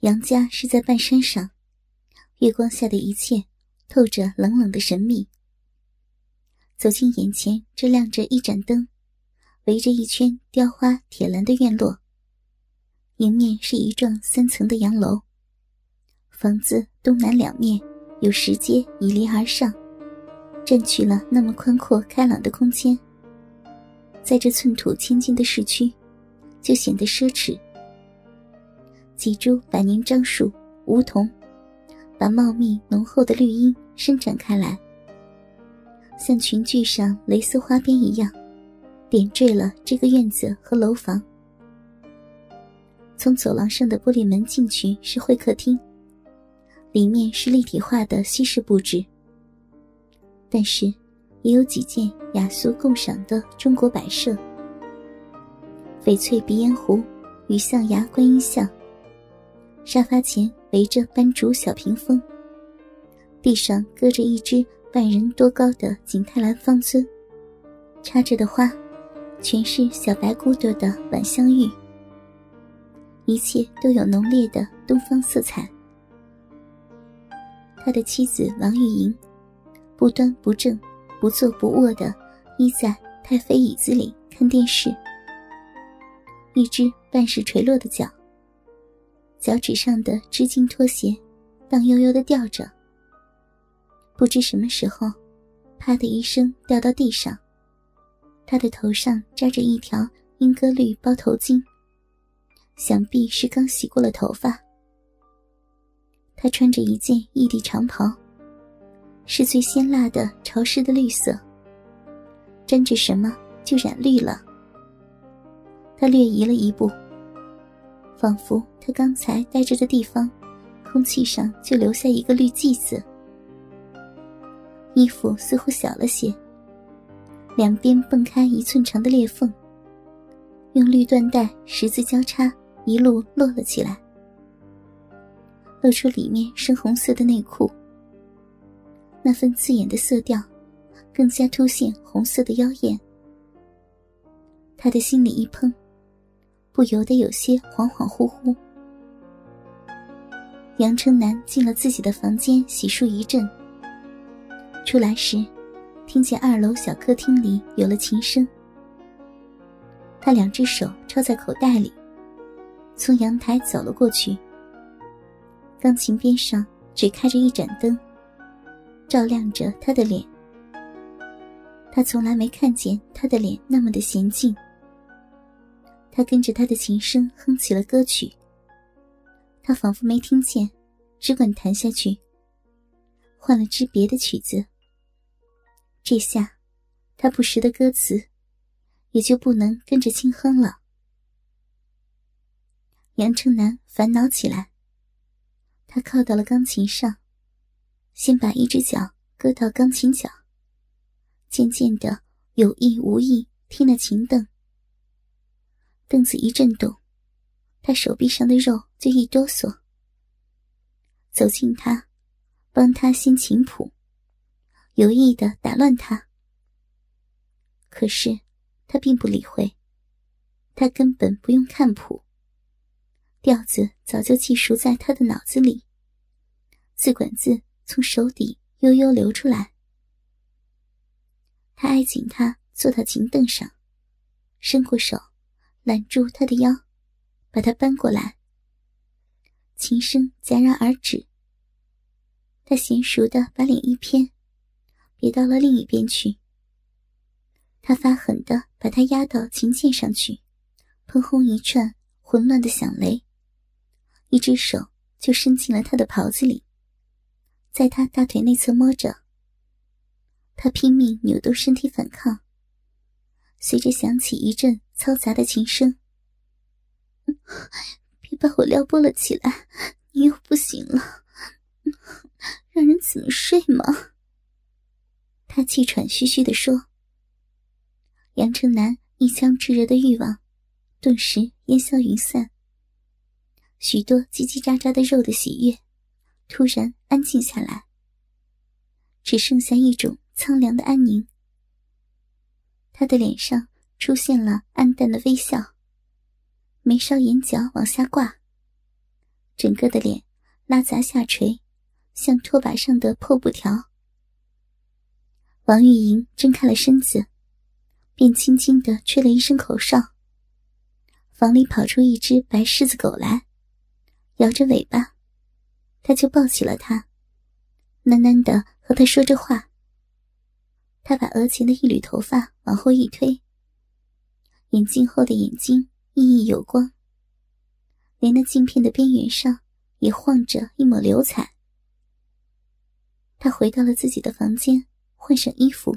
杨家是在半山上，月光下的一切透着冷冷的神秘。走进眼前，这亮着一盏灯，围着一圈雕花铁栏的院落。迎面是一幢三层的洋楼，房子东南两面有石阶倚连而上，占据了那么宽阔开朗的空间。在这寸土千金的市区，就显得奢侈。几株百年樟树、梧桐，把茂密浓厚的绿荫伸展开来，像裙裾上蕾丝花边一样，点缀了这个院子和楼房。从走廊上的玻璃门进去是会客厅，里面是立体化的西式布置，但是也有几件雅俗共赏的中国摆设：翡翠鼻烟壶与象牙观音像。沙发前围着斑竹小屏风，地上搁着一只半人多高的景泰蓝方尊，插着的花全是小白骨朵的晚香玉，一切都有浓烈的东方色彩。他的妻子王玉莹，不端不正、不坐不卧的依在太妃椅子里看电视，一只半是垂落的脚。脚趾上的织金拖鞋，荡悠悠的吊着。不知什么时候，啪的一声掉到地上。他的头上扎着一条莺歌绿包头巾，想必是刚洗过了头发。他穿着一件异地长袍，是最鲜辣的潮湿的绿色，沾着什么就染绿了。他略移了一步。仿佛他刚才待着的地方，空气上就留下一个绿剂子。衣服似乎小了些，两边蹦开一寸长的裂缝，用绿缎带十字交叉，一路落了起来，露出里面深红色的内裤。那份刺眼的色调，更加凸显红色的妖艳。他的心里一砰。不由得有些恍恍惚惚。杨春南进了自己的房间洗漱一阵，出来时，听见二楼小客厅里有了琴声。他两只手抄在口袋里，从阳台走了过去。钢琴边上只开着一盏灯，照亮着他的脸。他从来没看见他的脸那么的娴静。他跟着他的琴声哼起了歌曲。他仿佛没听见，只管弹下去。换了支别的曲子。这下，他不识的歌词，也就不能跟着轻哼了。杨成南烦恼起来。他靠到了钢琴上，先把一只脚搁到钢琴角，渐渐的有意无意踢那琴凳。凳子一震动，他手臂上的肉就一哆嗦。走近他，帮他掀琴谱，有意的打乱他。可是他并不理会，他根本不用看谱，调子早就记熟在他的脑子里，字管字从手底悠悠流出来。他挨紧他坐到琴凳上，伸过手。揽住他的腰，把他搬过来。琴声戛然而止。他娴熟的把脸一偏，别到了另一边去。他发狠的把他压到琴键上去，砰轰一串混乱的响雷，一只手就伸进了他的袍子里，在他大腿内侧摸着。他拼命扭动身体反抗，随着响起一阵。嘈杂的琴声，别把我撩拨了起来，你又不行了，让人怎么睡嘛？他气喘吁吁地说。杨成南一腔炙热的欲望，顿时烟消云散。许多叽叽喳喳的肉的喜悦，突然安静下来，只剩下一种苍凉的安宁。他的脸上。出现了暗淡的微笑，眉梢眼角往下挂，整个的脸拉杂下垂，像拖把上的破布条。王玉莹睁开了身子，便轻轻的吹了一声口哨。房里跑出一只白狮子狗来，摇着尾巴，他就抱起了它，喃喃的和他说着话。他把额前的一缕头发往后一推，眼镜后的眼睛熠熠有光，连那镜片的边缘上也晃着一抹流彩。他回到了自己的房间，换上衣服，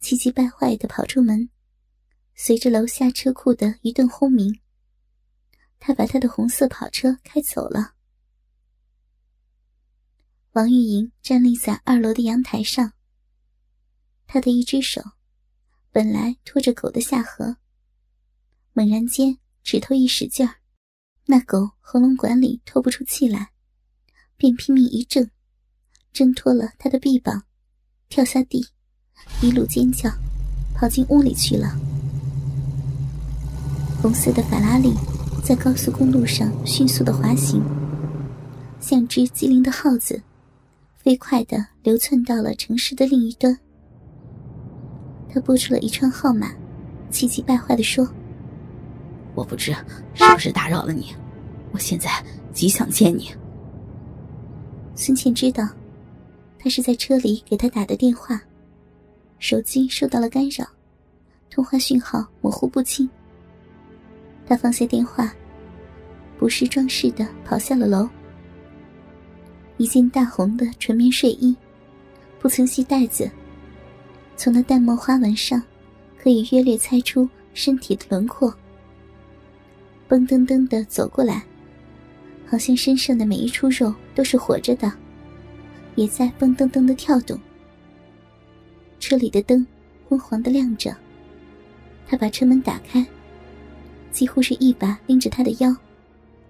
气急败坏的跑出门，随着楼下车库的一顿轰鸣，他把他的红色跑车开走了。王玉莹站立在二楼的阳台上。他的一只手，本来托着狗的下颌，猛然间指头一使劲儿，那狗喉咙管里透不出气来，便拼命一挣，挣脱了他的臂膀，跳下地，一路尖叫，跑进屋里去了。红色的法拉利在高速公路上迅速的滑行，像只机灵的耗子，飞快的流窜到了城市的另一端。他拨出了一串号码，气急败坏的说：“我不知是不是打扰了你，我现在极想见你。”孙倩知道，他是在车里给他打的电话，手机受到了干扰，通话讯号模糊不清。他放下电话，不是装饰的跑下了楼。一件大红的纯棉睡衣，不曾系带子。从那淡墨花纹上，可以约略猜出身体的轮廓。蹦噔噔的走过来，好像身上的每一处肉都是活着的，也在蹦噔噔的跳动。车里的灯昏黄的亮着。他把车门打开，几乎是一把拎着他的腰，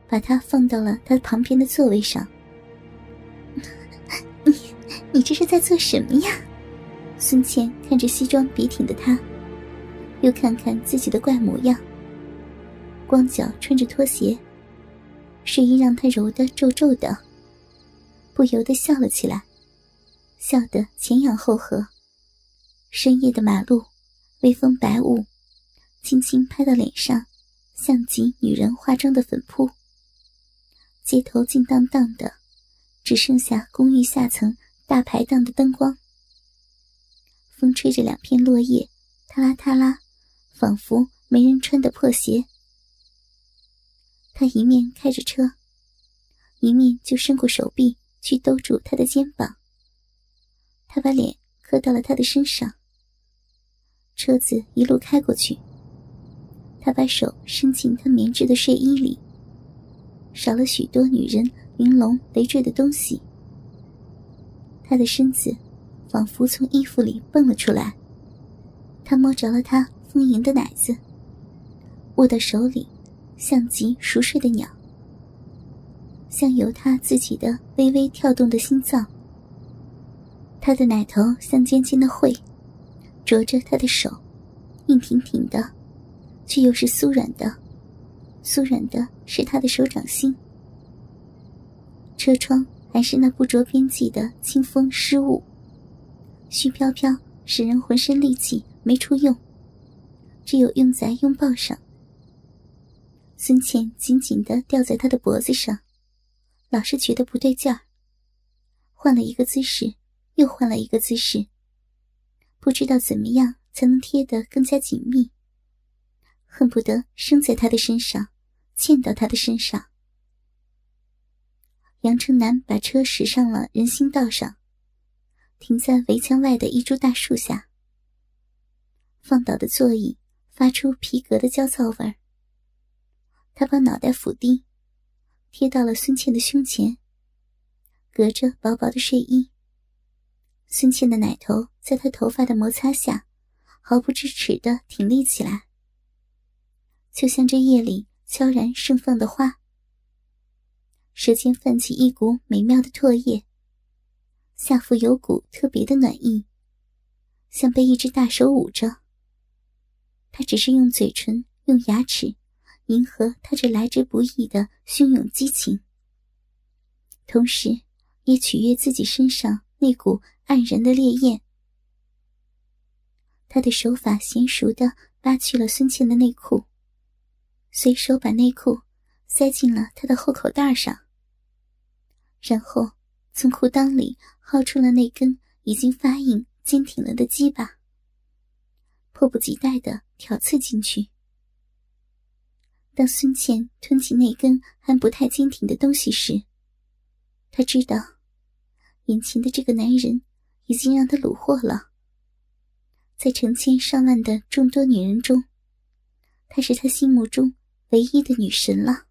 把他放到了他旁边的座位上。你，你这是在做什么呀？孙倩看着西装笔挺的他，又看看自己的怪模样。光脚穿着拖鞋，睡衣让他揉得皱皱的，不由得笑了起来，笑得前仰后合。深夜的马路，微风白雾，轻轻拍到脸上，像极女人化妆的粉扑。街头静荡荡的，只剩下公寓下层大排档的灯光。风吹着两片落叶，嗒啦嗒啦，仿佛没人穿的破鞋。他一面开着车，一面就伸过手臂去兜住他的肩膀。他把脸磕到了他的身上。车子一路开过去，他把手伸进他棉质的睡衣里，少了许多女人玲珑累赘的东西。他的身子。仿佛从衣服里蹦了出来，他摸着了她丰盈的奶子，握到手里，像极熟睡的鸟，像由他自己的微微跳动的心脏。他的奶头像尖尖的喙，啄着他的手，硬挺挺的，却又是酥软的，酥软的是他的手掌心。车窗还是那不着边际的清风湿雾。絮飘飘，使人浑身力气没处用，只有用在拥抱上。孙倩紧紧的吊在他的脖子上，老是觉得不对劲儿。换了一个姿势，又换了一个姿势，不知道怎么样才能贴得更加紧密，恨不得生在他的身上，嵌到他的身上。杨成南把车驶上了人行道上。停在围墙外的一株大树下，放倒的座椅发出皮革的焦躁味儿。他把脑袋俯低，贴到了孙倩的胸前，隔着薄薄的睡衣。孙倩的奶头在他头发的摩擦下，毫不支持的挺立起来，就像这夜里悄然盛放的花。舌尖泛起一股美妙的唾液。下腹有股特别的暖意，像被一只大手捂着。他只是用嘴唇、用牙齿迎合他这来之不易的汹涌激情。同时也取悦自己身上那股黯然的烈焰。他的手法娴熟的扒去了孙茜的内裤，随手把内裤塞进了他的后口袋上，然后从裤裆里薅出了那根已经发硬、坚挺了的鸡巴，迫不及待的挑刺进去。当孙茜吞起那根还不太坚挺的东西时，他知道，眼前的这个男人已经让他虏获了。在成千上万的众多女人中，她是他心目中唯一的女神了。